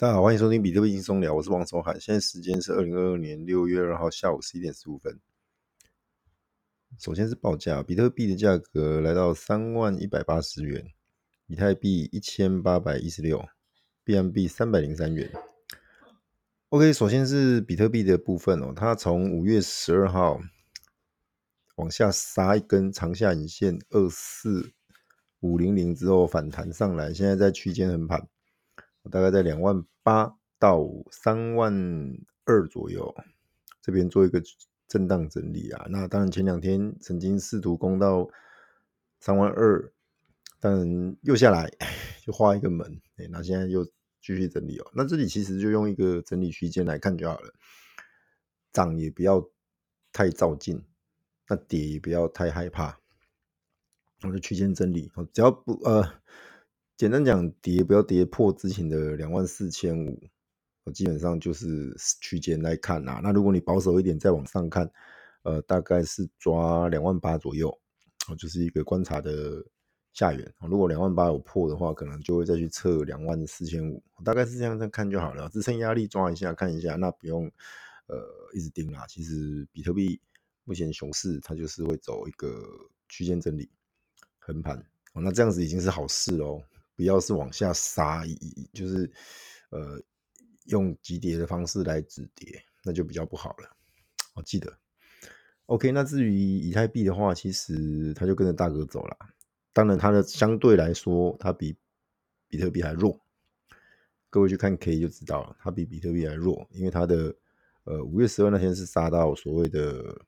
大家好，欢迎收听比特币轻松聊，我是王守海。现在时间是二零二二年六月二号下午十一点十五分。首先是报价，比特币的价格来到三万一百八十元，以太币一千八百一十六，B M B 三百零三元。OK，首先是比特币的部分哦，它从五月十二号往下杀一根长下影线二四五零零之后反弹上来，现在在区间横盘。大概在两万八到三万二左右，这边做一个震荡整理啊。那当然前两天曾经试图攻到三万二，但又下来就画一个门，那现在又继续整理哦。那这里其实就用一个整理区间来看就好了，涨也不要太照进，那跌也不要太害怕，我的区间整理，只要不呃。简单讲，跌不要跌破之前的两万四千五，基本上就是区间来看啊。那如果你保守一点，再往上看，呃，大概是抓两万八左右，就是一个观察的下缘。如果两万八有破的话，可能就会再去测两万四千五，大概是这样再看就好了。支撑压力抓一下，看一下，那不用呃一直盯啦。其实比特币目前熊市，它就是会走一个区间整理横盘，那这样子已经是好事喽。不要是往下杀，就是呃用急跌的方式来止跌，那就比较不好了。我记得，OK。那至于以太币的话，其实它就跟着大哥走了。当然，它的相对来说，它比比特币还弱。各位去看 K 就知道了，它比比特币还弱，因为它的呃五月十二那天是杀到所谓的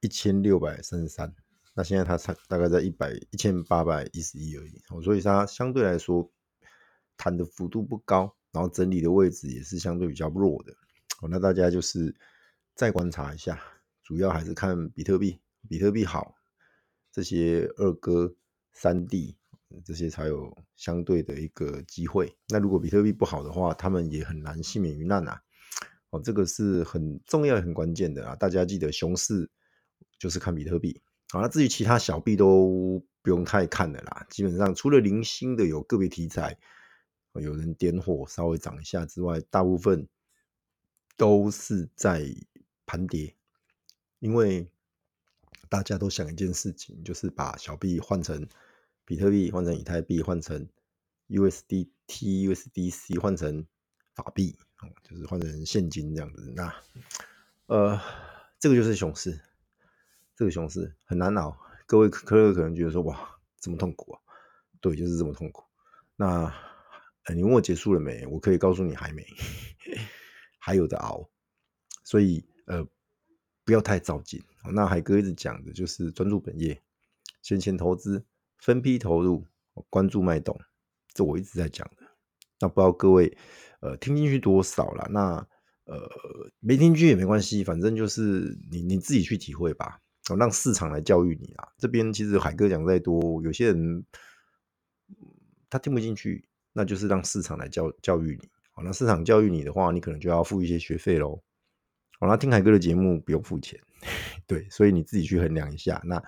一千六百三十三。那现在它才大概在一百一千八百一十一而已，所以它相对来说弹的幅度不高，然后整理的位置也是相对比较弱的。哦那大家就是再观察一下，主要还是看比特币，比特币好，这些二哥、三弟这些才有相对的一个机会。那如果比特币不好的话，他们也很难幸免于难啊。哦，这个是很重要、很关键的啊！大家记得，熊市就是看比特币。好，那至于其他小币都不用太看了啦。基本上除了零星的有个别题材，有人点火稍微涨一下之外，大部分都是在盘跌。因为大家都想一件事情，就是把小币换成比特币，换成以太币，换成 USDT、USDC，换成法币，就是换成现金这样子。那呃，这个就是熊市。这个熊市很难熬，各位可能可能觉得说哇，这么痛苦啊？对，就是这么痛苦。那你问我结束了没？我可以告诉你还没，还有的熬。所以呃，不要太着急。那海哥一直讲的就是专注本业，闲钱投资，分批投入，关注脉动，这我一直在讲的。那不知道各位呃听进去多少了？那呃没听进去也没关系，反正就是你你自己去体会吧。哦，让市场来教育你啊！这边其实海哥讲再多，有些人他听不进去，那就是让市场来教教育你。好，那市场教育你的话，你可能就要付一些学费喽。好，那听海哥的节目不用付钱，对，所以你自己去衡量一下。那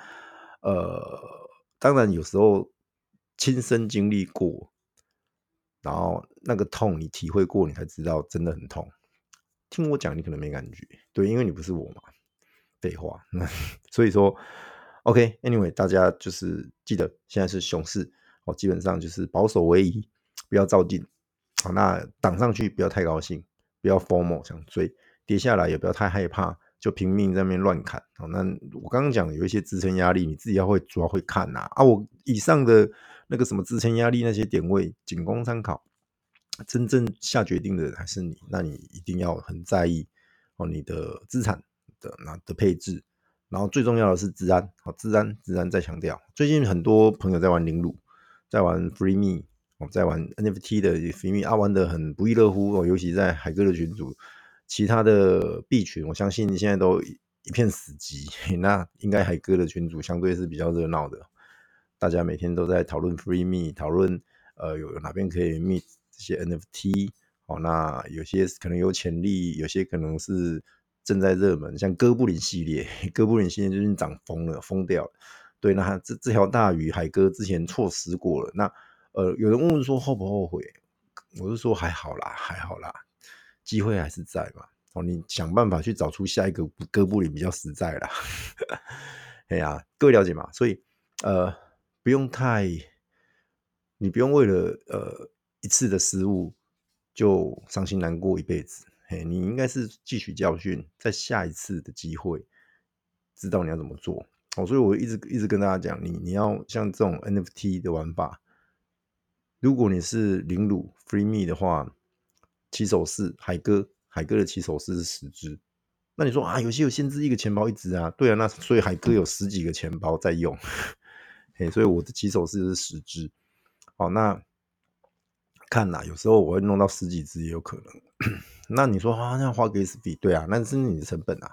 呃，当然有时候亲身经历过，然后那个痛你体会过，你才知道真的很痛。听我讲，你可能没感觉，对，因为你不是我嘛。废话，那 所以说，OK，Anyway，大家就是记得现在是熊市哦，基本上就是保守为宜，不要照进。好，那涨上去不要太高兴，不要 FOMO 想追，跌下来也不要太害怕，就拼命在那边乱砍。好，那我刚刚讲有一些支撑压力，你自己要会主要会看呐。啊，我以上的那个什么支撑压力那些点位仅供参考，真正下决定的人还是你，那你一定要很在意哦，你的资产。的那的配置，然后最重要的是治安，好，治安资安再强调。最近很多朋友在玩零卤，在玩 Free Me，哦，在玩 NFT 的 Free Me，啊，玩的很不亦乐乎哦。尤其在海哥的群组，其他的币群，我相信现在都一片死寂。那应该海哥的群组相对是比较热闹的，大家每天都在讨论 Free Me，讨论呃有哪边可以 meet 这些 NFT，哦，那有些可能有潜力，有些可能是。正在热门，像哥布林系列，哥布林系列最近涨疯了，疯掉了。对，那这这条大鱼，海哥之前错失过了。那呃，有人问说后不后悔？我就说还好啦，还好啦，机会还是在嘛。哦，你想办法去找出下一个哥布林比较实在啦。哎呀、各位了解吗？所以呃，不用太，你不用为了呃一次的失误就伤心难过一辈子。你应该是汲取教训，在下一次的机会，知道你要怎么做。哦，所以我一直一直跟大家讲，你你要像这种 NFT 的玩法，如果你是零卤 Free Me 的话，起手式海哥。海哥的起手式是十只，那你说啊，游戏有限制一个钱包一只啊？对啊，那所以海哥有十几个钱包在用，嘿，所以我的起手式是十只。好，那看呐，有时候我会弄到十几只也有可能。那你说啊，那花 gas fee？对啊，那是你的成本啊。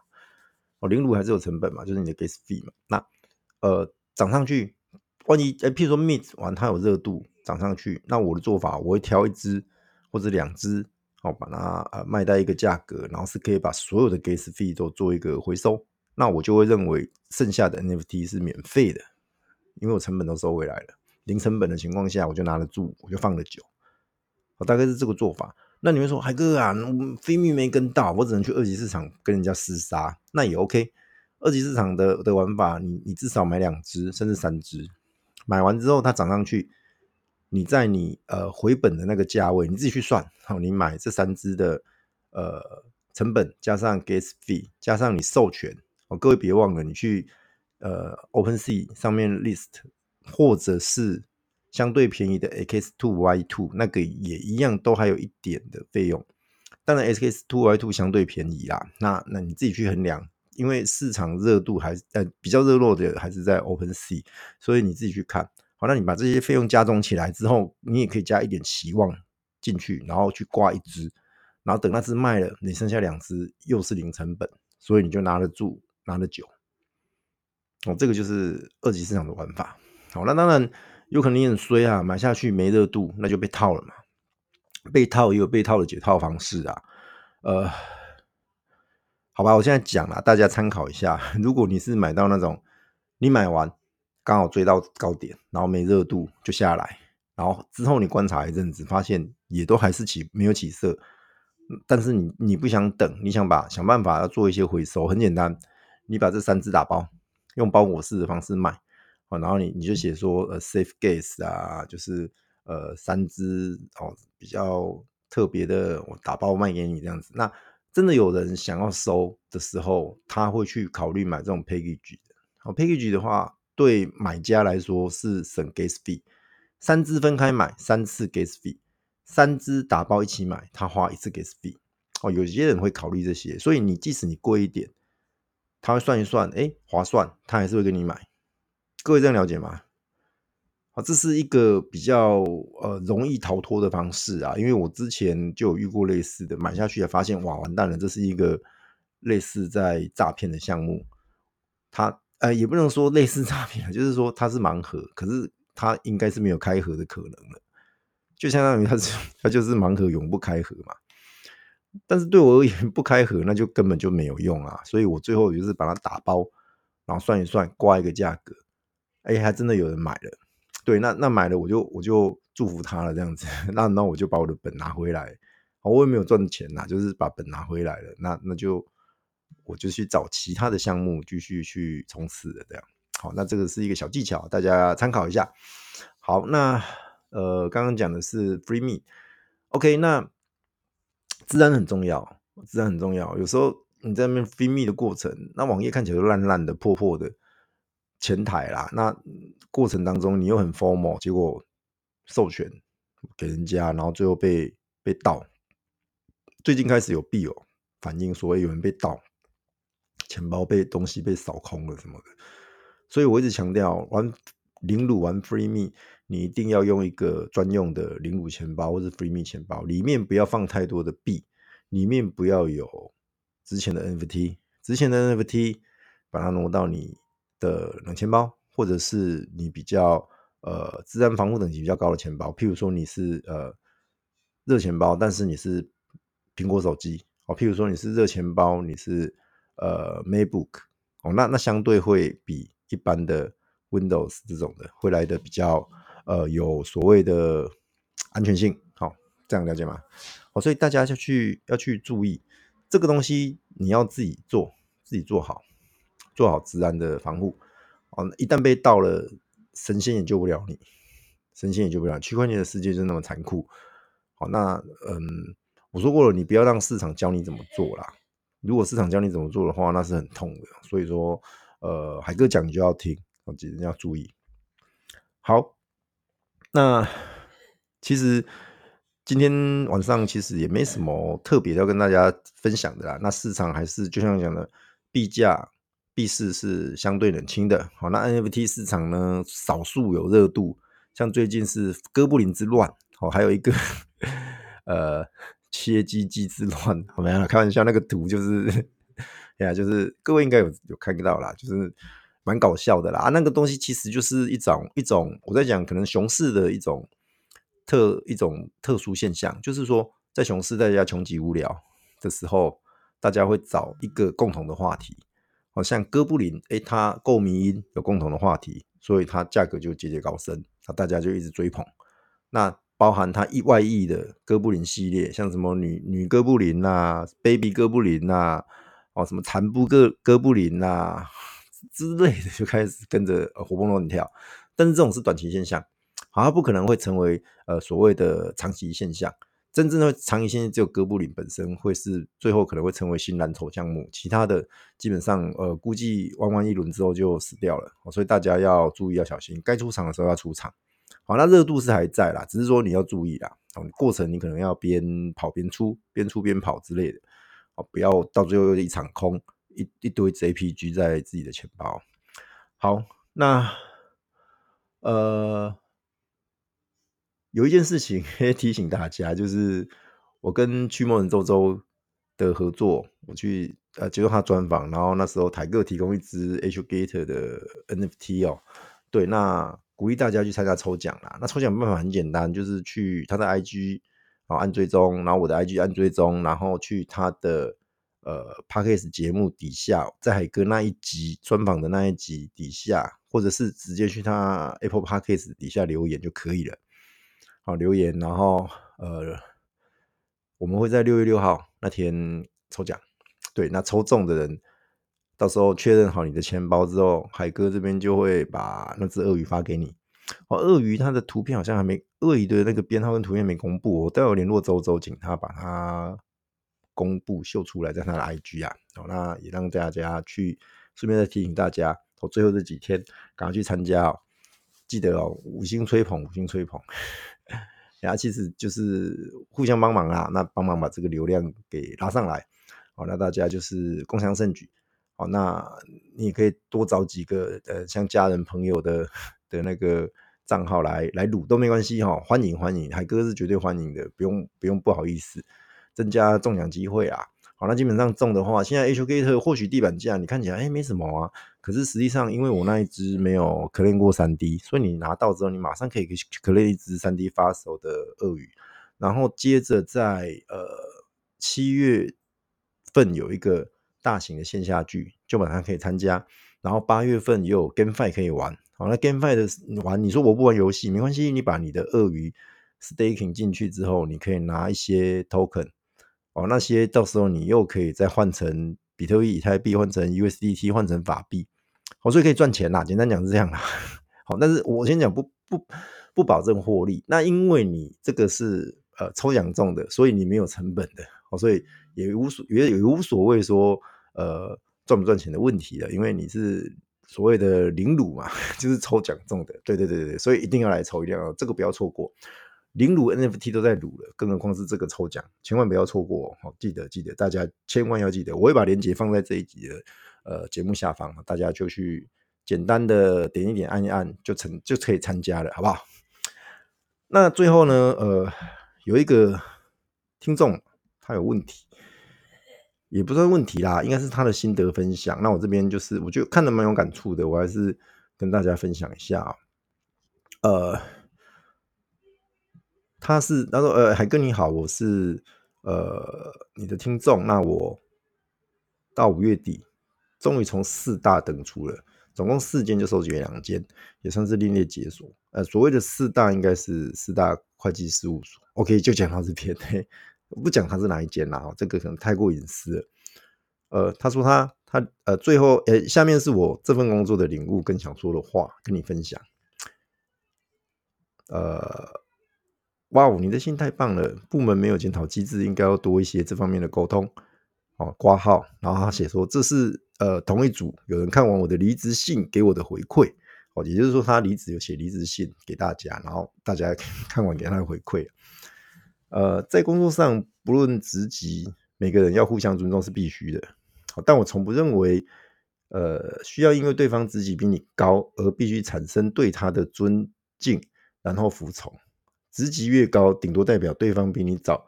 哦，零卤还是有成本嘛，就是你的 gas fee 嘛。那呃涨上去，万一哎，譬如说 mint 完它有热度涨上去，那我的做法我会挑一只或者两只。好，把它呃卖在一个价格，然后是可以把所有的 gas fee 都做一个回收，那我就会认为剩下的 NFT 是免费的，因为我成本都收回来了，零成本的情况下，我就拿得住，我就放得久，我大概是这个做法。那你们说海哥啊，Free Me 没跟到，我只能去二级市场跟人家厮杀，那也 OK。二级市场的的玩法，你你至少买两只甚至三只，买完之后它涨上去。你在你呃回本的那个价位，你自己去算。好，你买这三支的呃成本加上 gas fee 加上你授权哦，各位别忘了，你去呃 OpenSea 上面 list 或者是相对便宜的 X Two Y Two 那个也一样，都还有一点的费用。当然 X Two Y Two 相对便宜啦，那那你自己去衡量，因为市场热度还是呃比较热络的还是在 OpenSea，所以你自己去看。好，那你把这些费用加总起来之后，你也可以加一点期望进去，然后去挂一只，然后等那只卖了，你剩下两只又是零成本，所以你就拿得住，拿得久。哦，这个就是二级市场的玩法。好，那当然有可能你很衰啊，买下去没热度，那就被套了嘛。被套也有被套的解套方式啊。呃，好吧，我现在讲了，大家参考一下。如果你是买到那种，你买完。刚好追到高点，然后没热度就下来，然后之后你观察一阵子，发现也都还是起没有起色，但是你你不想等，你想把想办法要做一些回收，很简单，你把这三只打包，用包裹式的方式卖，然后你你就写说呃 safe gas 啊，就是呃三只哦比较特别的，我打包卖给你这样子，那真的有人想要收的时候，他会去考虑买这种 package 的，好 package 的话。对买家来说是省 gas fee，三支分开买三次 gas fee，三支打包一起买，他花一次 gas fee。哦，有些人会考虑这些，所以你即使你贵一点，他会算一算，哎，划算，他还是会跟你买。各位这样了解吗？好，这是一个比较呃容易逃脱的方式啊，因为我之前就有遇过类似的，买下去也发现，哇，完蛋了，这是一个类似在诈骗的项目，他。呃，也不能说类似诈骗，就是说它是盲盒，可是它应该是没有开盒的可能了，就相当于它是 它就是盲盒永不开盒嘛。但是对我而言，不开盒那就根本就没有用啊，所以我最后就是把它打包，然后算一算，挂一个价格，哎，还真的有人买了。对，那那买了我就我就祝福他了这样子，那那我就把我的本拿回来，我也没有赚钱呐，就是把本拿回来了，那那就。我就去找其他的项目继续去冲刺的，这样好。那这个是一个小技巧，大家参考一下。好，那呃，刚刚讲的是 Free Me，OK，那自然很重要，自然很重要。有时候你在那边 Free Me 的过程，那网页看起来烂烂的、破破的，前台啦。那过程当中你又很 formal，结果授权给人家，然后最后被被盗。最近开始有币友反映说有人被盗。钱包被东西被扫空了什么的，所以我一直强调玩零卤玩 Free Me，你一定要用一个专用的零卤钱包或者 Free Me 钱包，里面不要放太多的币，里面不要有值钱的 NFT，值钱的 NFT 把它挪到你的冷钱包，或者是你比较呃资安防护等级比较高的钱包，譬如说你是呃热钱包，但是你是苹果手机哦，譬如说你是热钱包，你是。呃，MacBook 哦，那那相对会比一般的 Windows 这种的会来的比较呃有所谓的安全性，好、哦，这样了解吗？哦，所以大家就去要去注意这个东西，你要自己做，自己做好，做好资安的防护。哦，一旦被盗了，神仙也救不了你，神仙也救不了。区块链的世界就那么残酷。好，那嗯，我说过了，你不要让市场教你怎么做啦。如果市场教你怎么做的话，那是很痛的。所以说，呃，海哥讲你就要听，哦，记得要注意。好，那其实今天晚上其实也没什么特别要跟大家分享的啦。那市场还是就像讲的，币价、币市是相对冷清的。好，那 NFT 市场呢，少数有热度，像最近是哥布林之乱，哦，还有一个呃。切鸡鸡之乱，好没有？开玩笑，那个图就是，哎呀，就是各位应该有有看到啦，就是蛮搞笑的啦。啊，那个东西其实就是一种一种，我在讲可能熊市的一种特一种特殊现象，就是说在熊市大家穷极无聊的时候，大家会找一个共同的话题，好像哥布林，哎，它够迷因，有共同的话题，所以它价格就节节高升，那大家就一直追捧，那。包含它意外溢的哥布林系列，像什么女女哥布林呐、baby 哥布林呐、哦什么残布哥哥布林呐、之类的，就开始跟着活蹦乱跳。但是这种是短期现象，好，像不可能会成为呃所谓的长期现象。真正的长期现象只有哥布林本身会是最后可能会成为新蓝筹项目，其他的基本上呃估计玩完一轮之后就死掉了。所以大家要注意要小心，该出场的时候要出场。好，那热度是还在啦，只是说你要注意啦。哦，过程你可能要边跑边出，边出边跑之类的。哦，不要到最后又一场空，一一堆 JPG 在自己的钱包。好，那呃，有一件事情 可以提醒大家，就是我跟区魔人周周的合作，我去呃接受他专访，然后那时候台哥提供一支 HGator 的 NFT 哦，对，那。鼓励大家去参加抽奖啦！那抽奖办法很简单，就是去他的 IG 啊按追踪，然后我的 IG 按追踪，然后去他的呃 Podcast 节目底下，在海哥那一集专访的那一集底下，或者是直接去他 Apple Podcast 底下留言就可以了。好，留言，然后呃，我们会在六月六号那天抽奖。对，那抽中的人。到时候确认好你的钱包之后，海哥这边就会把那只鳄鱼发给你。哦，鳄鱼它的图片好像还没，鳄鱼的那个编号跟图片没公布，我待会联络周周，请他把它公布秀出来，在他的 IG 啊。哦，那也让大家去顺便再提醒大家，哦，最后这几天赶快去参加哦，记得哦，五星吹捧，五星吹捧。然后其实就是互相帮忙啊，那帮忙把这个流量给拉上来。好，那大家就是共享盛举。好，那你也可以多找几个呃，像家人朋友的的那个账号来来录都没关系哈，欢迎欢迎，海哥是绝对欢迎的，不用不用不好意思，增加中奖机会啊。好，那基本上中的话，现在 HGator 或许地板价你看起来哎没什么啊，可是实际上因为我那一只没有 claim 过三 D，所以你拿到之后你马上可以 claim 一只三 D 发售的鳄鱼，然后接着在呃七月份有一个。大型的线下剧就马上可以参加，然后八月份也有 GameFi 可以玩。好，那 GameFi 的玩，你说我不玩游戏没关系，你把你的鳄鱼 staking 进去之后，你可以拿一些 token，哦，那些到时候你又可以再换成比特币、以太币，换成 USDT，换成法币，好，所以可以赚钱啦。简单讲是这样啦。好，但是我先讲不不不保证获利。那因为你这个是呃抽奖中的，所以你没有成本的，好，所以。也无所也也无所谓说，呃，赚不赚钱的问题了，因为你是所谓的领卤嘛，就是抽奖中的，对对对对，所以一定要来抽，一定要这个不要错过。零卤 NFT 都在卤了，更何况是这个抽奖，千万不要错过哦！记得记得，大家千万要记得，我会把链接放在这一集的呃节目下方，大家就去简单的点一点按一按就成就可以参加了，好不好？那最后呢，呃，有一个听众他有问题。也不算问题啦，应该是他的心得分享。那我这边就是，我觉得看得蛮有感触的，我还是跟大家分享一下。呃，他是他说，呃，海哥你好，我是呃你的听众。那我到五月底终于从四大登出了，总共四间就收集了两间，也算是另类解锁。呃，所谓的四大应该是四大会计事务所。OK，就讲到这边，嘿，不讲他是哪一间啦，这个可能太过隐私了。呃，他说他他呃最后呃、下面是我这份工作的领悟跟想说的话跟你分享。呃，哇哦，你的心太棒了！部门没有检讨机制，应该要多一些这方面的沟通。哦，挂号，然后他写说这是呃同一组有人看完我的离职信给我的回馈。哦，也就是说他离职有写离职信给大家，然后大家 看完给他回馈。呃，在工作上不论职级，每个人要互相尊重是必须的。但我从不认为，呃，需要因为对方职级比你高而必须产生对他的尊敬，然后服从。职级越高，顶多代表对方比你早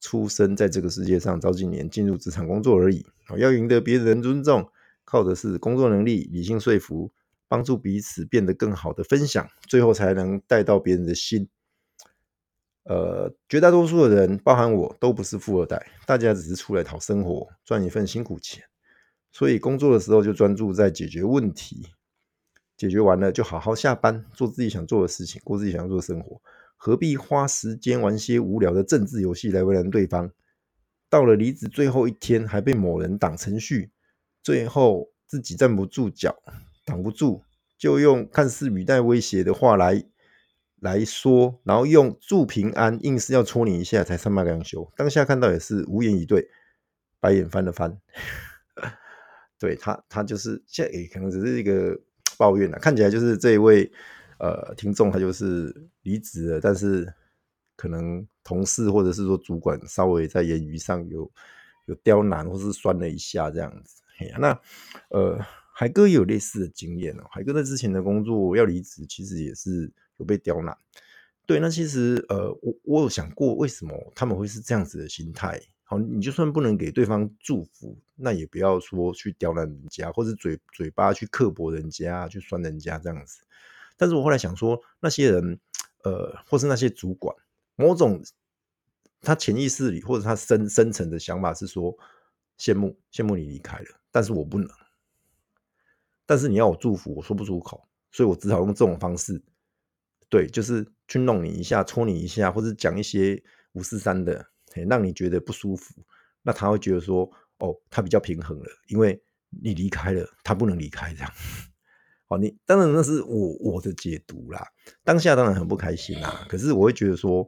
出生在这个世界上，早几年进入职场工作而已。要赢得别人尊重，靠的是工作能力、理性说服、帮助彼此变得更好的分享，最后才能带到别人的心。呃，绝大多数的人，包含我都不是富二代，大家只是出来讨生活，赚一份辛苦钱。所以工作的时候就专注在解决问题，解决完了就好好下班，做自己想做的事情，过自己想要做的生活。何必花时间玩些无聊的政治游戏来为难对方？到了离职最后一天，还被某人挡程序，最后自己站不住脚，挡不住，就用看似语带威胁的话来。来说，然后用祝平安，硬是要戳你一下才善罢甘休。当下看到也是无言以对，白眼翻了翻。对他，他就是现在也可能只是一个 抱怨了。看起来就是这一位呃听众，他就是离职了，但是可能同事或者是说主管稍微在言语上有有刁难，或是酸了一下这样子。那呃，海哥也有类似的经验哦。海哥在之前的工作要离职，其实也是有。被刁难，对，那其实呃，我我有想过，为什么他们会是这样子的心态？好，你就算不能给对方祝福，那也不要说去刁难人家，或者嘴嘴巴去刻薄人家，去酸人家这样子。但是我后来想说，那些人呃，或是那些主管，某种他潜意识里或者他深深层的想法是说，羡慕羡慕你离开了，但是我不能，但是你要我祝福，我说不出口，所以我只好用这种方式。对，就是去弄你一下，戳你一下，或者讲一些五四三的，让你觉得不舒服。那他会觉得说，哦，他比较平衡了，因为你离开了，他不能离开这样。好，你当然那是我我的解读啦。当下当然很不开心啦，可是我会觉得说，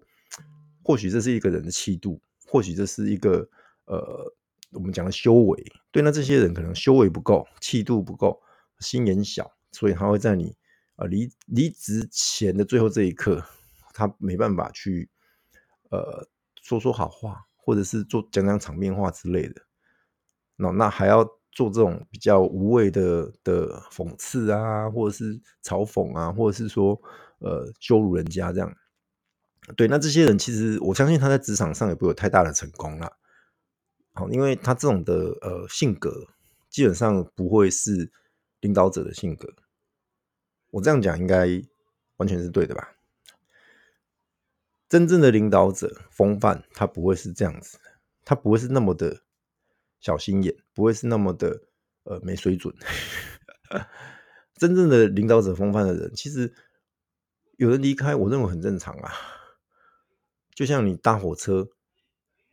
或许这是一个人的气度，或许这是一个呃，我们讲的修为。对，那这些人可能修为不够，气度不够，心眼小，所以他会在你。啊，离离职前的最后这一刻，他没办法去呃说说好话，或者是做讲讲场面话之类的。那那还要做这种比较无谓的的讽刺啊，或者是嘲讽啊，或者是说呃羞辱人家这样。对，那这些人其实我相信他在职场上也不会有太大的成功啦。好，因为他这种的呃性格，基本上不会是领导者的性格。我这样讲应该完全是对的吧？真正的领导者风范，他不会是这样子，他不会是那么的小心眼，不会是那么的呃没水准。真正的领导者风范的人，其实有人离开，我认为很正常啊。就像你搭火车，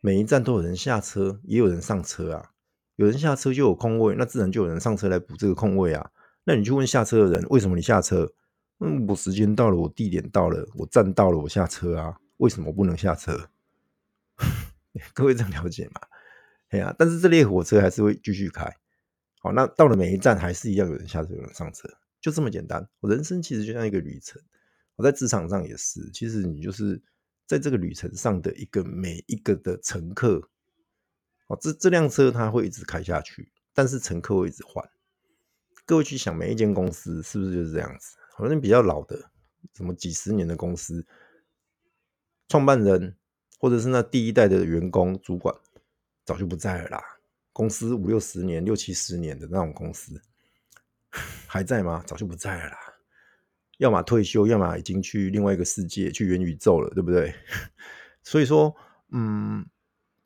每一站都有人下车，也有人上车啊。有人下车就有空位，那自然就有人上车来补这个空位啊。那你去问下车的人，为什么你下车？嗯，我时间到了，我地点到了，我站到了，我下车啊。为什么不能下车？各位这样了解吗？哎呀，但是这列火车还是会继续开。好，那到了每一站还是一样有人下车，有人上车，就这么简单。我人生其实就像一个旅程，我在职场上也是。其实你就是在这个旅程上的一个每一个的乘客。哦，这这辆车它会一直开下去，但是乘客会一直换。各位去想，每一间公司是不是就是这样子？好像比较老的，什么几十年的公司，创办人或者是那第一代的员工、主管，早就不在了啦。公司五六十年、六七十年的那种公司，还在吗？早就不在了啦。要么退休，要么已经去另外一个世界，去元宇宙了，对不对？所以说，嗯。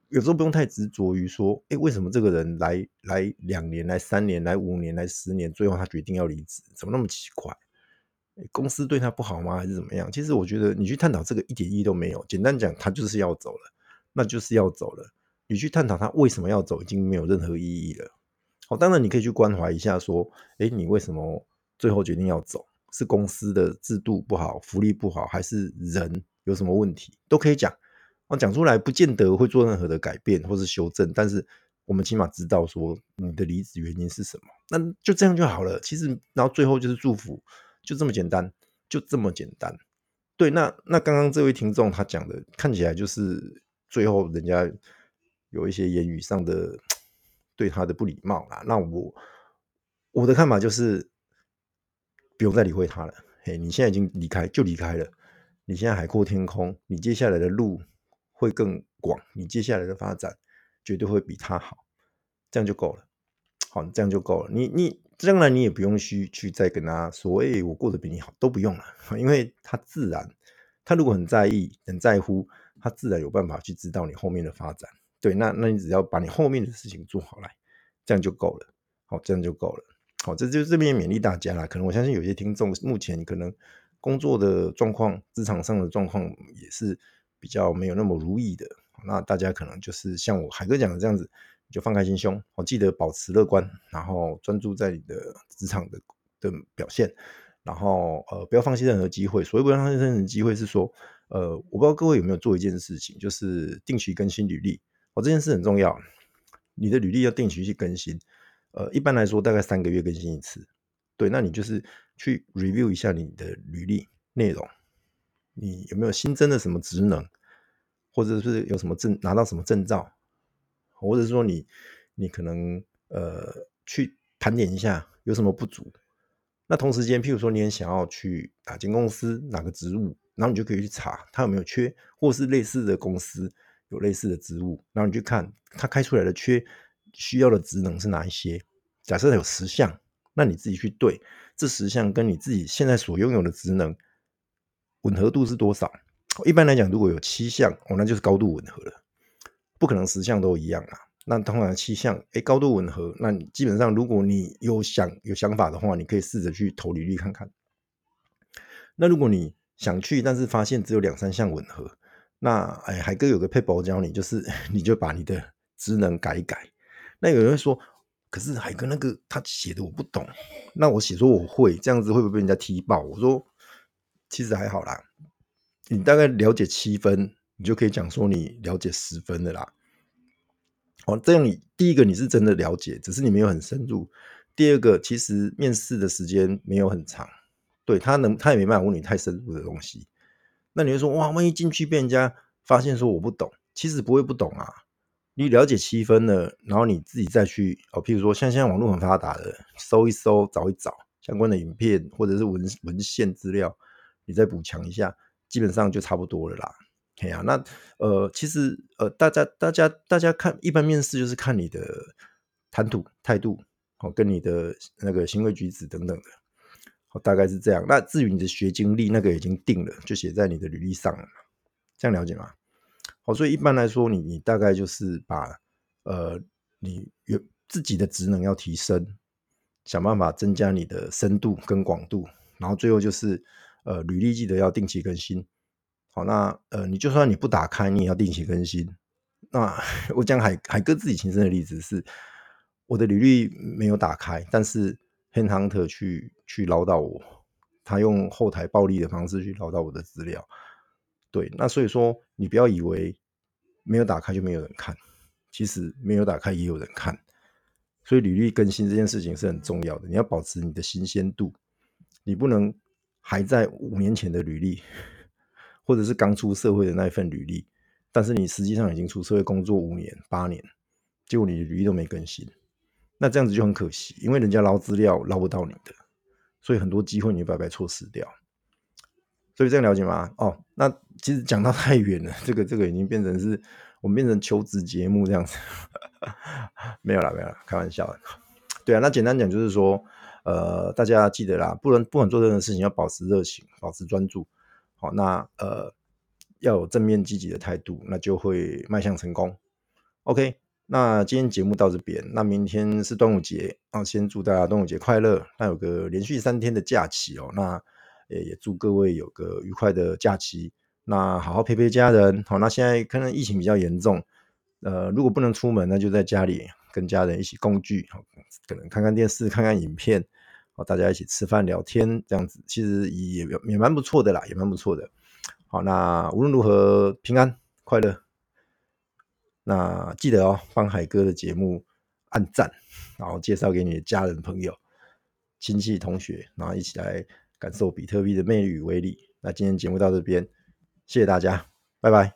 有时候不用太执着于说，哎，为什么这个人来来两年、来三年、来五年、来十年，最后他决定要离职，怎么那么奇怪？公司对他不好吗？还是怎么样？其实我觉得你去探讨这个一点意义都没有。简单讲，他就是要走了，那就是要走了。你去探讨他为什么要走，已经没有任何意义了。好，当然你可以去关怀一下，说，诶，你为什么最后决定要走？是公司的制度不好，福利不好，还是人有什么问题？都可以讲。哦讲出来不见得会做任何的改变或是修正，但是我们起码知道说你的离职原因是什么，那就这样就好了。其实，然后最后就是祝福，就这么简单，就这么简单。对，那那刚刚这位听众他讲的看起来就是最后人家有一些言语上的对他的不礼貌啦。那我我的看法就是不用再理会他了。嘿，你现在已经离开就离开了，你现在海阔天空，你接下来的路。会更广，你接下来的发展绝对会比他好，这样就够了。好，这样就够了。你你将来你也不用去去再跟他说，哎，我过得比你好，都不用了，因为他自然，他如果很在意、很在乎，他自然有办法去知道你后面的发展。对，那那你只要把你后面的事情做好来，这样就够了。好，这样就够了。好，这就这边勉励大家啦。可能我相信有些听众目前可能工作的状况、职场上的状况也是。比较没有那么如意的，那大家可能就是像我海哥讲的这样子，就放开心胸，记得保持乐观，然后专注在你的职场的的表现，然后呃不要放弃任何机会。所谓不要放弃任何机会，是说呃我不知道各位有没有做一件事情，就是定期更新履历。哦，这件事很重要，你的履历要定期去更新。呃，一般来说大概三个月更新一次。对，那你就是去 review 一下你的履历内容。你有没有新增的什么职能，或者是有什么证拿到什么证照，或者是说你你可能呃去盘点一下有什么不足。那同时间，譬如说你也想要去哪间公司哪个职务，然后你就可以去查他有没有缺，或是类似的公司有类似的职务，然后你去看他开出来的缺需要的职能是哪一些。假设有十项，那你自己去对这十项跟你自己现在所拥有的职能。吻合度是多少？一般来讲，如果有七项哦，那就是高度吻合了。不可能十项都一样啊。那通常七项，哎，高度吻合，那你基本上，如果你有想有想法的话，你可以试着去投履历看看。那如果你想去，但是发现只有两三项吻合，那哎，海哥有个撇步教你，就是 你就把你的职能改一改。那有人会说，可是海哥那个他写的我不懂，那我写说我会，这样子会不会被人家踢爆？我说。其实还好啦，你大概了解七分，你就可以讲说你了解十分的啦。哦，这样你第一个你是真的了解，只是你没有很深入。第二个，其实面试的时间没有很长，对，他能他也没办法问你太深入的东西。那你会说哇，万一进去被人家发现说我不懂，其实不会不懂啊。你了解七分了，然后你自己再去哦，譬如说像现在网络很发达的，搜一搜，找一找相关的影片或者是文文献资料。你再补强一下，基本上就差不多了啦。哎呀、那呃，其实呃，大家大家大家看，一般面试就是看你的谈吐态度，哦，跟你的那个行为举止等等的，大概是这样。那至于你的学经历，那个已经定了，就写在你的履历上了，这样了解吗？好，所以一般来说，你你大概就是把呃，你有自己的职能要提升，想办法增加你的深度跟广度，然后最后就是。呃，履历记得要定期更新。好，那呃，你就算你不打开，你也要定期更新。那我讲海海哥自己亲身的例子是，我的履历没有打开，但是 Headhunter 去去捞到我，他用后台暴力的方式去捞到我的资料。对，那所以说你不要以为没有打开就没有人看，其实没有打开也有人看。所以履历更新这件事情是很重要的，你要保持你的新鲜度，你不能。还在五年前的履历，或者是刚出社会的那一份履历，但是你实际上已经出社会工作五年、八年，结果你的履历都没更新，那这样子就很可惜，因为人家捞资料捞不到你的，所以很多机会你白白错失掉。所以这样了解吗？哦，那其实讲到太远了，这个这个已经变成是我们变成求职节目这样子，没有啦，没有啦，开玩笑。对啊，那简单讲就是说。呃，大家记得啦，不能不管做任何事情，要保持热情，保持专注。好，那呃要有正面积极的态度，那就会迈向成功。OK，那今天节目到这边，那明天是端午节，啊，先祝大家端午节快乐。那有个连续三天的假期哦，那也也祝各位有个愉快的假期。那好好陪陪家人。好，那现在可能疫情比较严重，呃，如果不能出门，那就在家里跟家人一起共聚，可能看看电视、看看影片，好，大家一起吃饭聊天，这样子其实也也蛮不错的啦，也蛮不错的。好，那无论如何平安快乐。那记得哦，帮海哥的节目按赞，然后介绍给你的家人、朋友、亲戚、同学，然后一起来感受比特币的魅力与威力。那今天节目到这边。谢谢大家，拜拜。